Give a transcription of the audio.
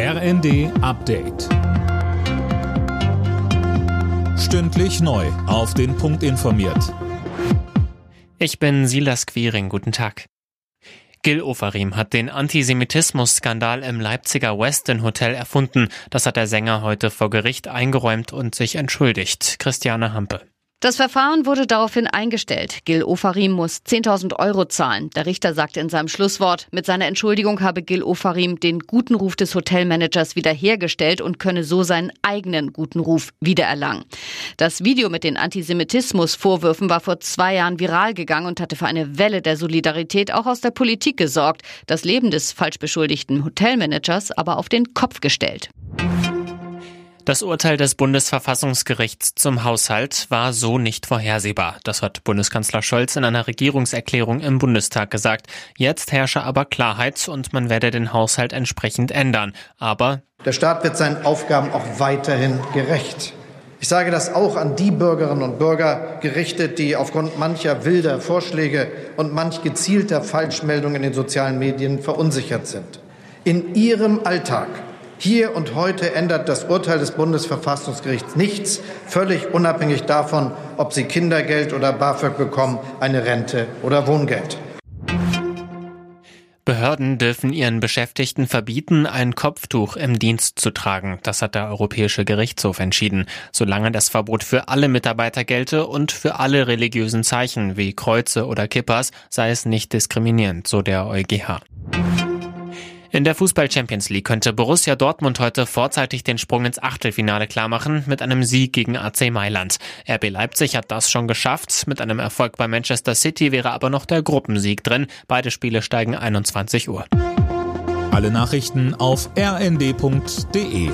RND Update. Stündlich neu. Auf den Punkt informiert. Ich bin Silas Quiring. Guten Tag. Gil Ofarim hat den Antisemitismus-Skandal im Leipziger Westin Hotel erfunden. Das hat der Sänger heute vor Gericht eingeräumt und sich entschuldigt. Christiane Hampe. Das Verfahren wurde daraufhin eingestellt. Gil Ofarim muss 10.000 Euro zahlen. Der Richter sagte in seinem Schlusswort, mit seiner Entschuldigung habe Gil Ofarim den guten Ruf des Hotelmanagers wiederhergestellt und könne so seinen eigenen guten Ruf wiedererlangen. Das Video mit den Antisemitismusvorwürfen war vor zwei Jahren viral gegangen und hatte für eine Welle der Solidarität auch aus der Politik gesorgt. Das Leben des falsch beschuldigten Hotelmanagers aber auf den Kopf gestellt. Das Urteil des Bundesverfassungsgerichts zum Haushalt war so nicht vorhersehbar. Das hat Bundeskanzler Scholz in einer Regierungserklärung im Bundestag gesagt. Jetzt herrsche aber Klarheit und man werde den Haushalt entsprechend ändern. Aber der Staat wird seinen Aufgaben auch weiterhin gerecht. Ich sage das auch an die Bürgerinnen und Bürger gerichtet, die aufgrund mancher wilder Vorschläge und manch gezielter Falschmeldungen in den sozialen Medien verunsichert sind. In ihrem Alltag hier und heute ändert das Urteil des Bundesverfassungsgerichts nichts, völlig unabhängig davon, ob Sie Kindergeld oder BAföG bekommen, eine Rente oder Wohngeld. Behörden dürfen ihren Beschäftigten verbieten, ein Kopftuch im Dienst zu tragen. Das hat der Europäische Gerichtshof entschieden. Solange das Verbot für alle Mitarbeiter gelte und für alle religiösen Zeichen wie Kreuze oder Kippers, sei es nicht diskriminierend, so der EuGH. In der Fußball Champions League könnte Borussia Dortmund heute vorzeitig den Sprung ins Achtelfinale klarmachen mit einem Sieg gegen AC Mailand. RB Leipzig hat das schon geschafft. Mit einem Erfolg bei Manchester City wäre aber noch der Gruppensieg drin. Beide Spiele steigen 21 Uhr. Alle Nachrichten auf rnd.de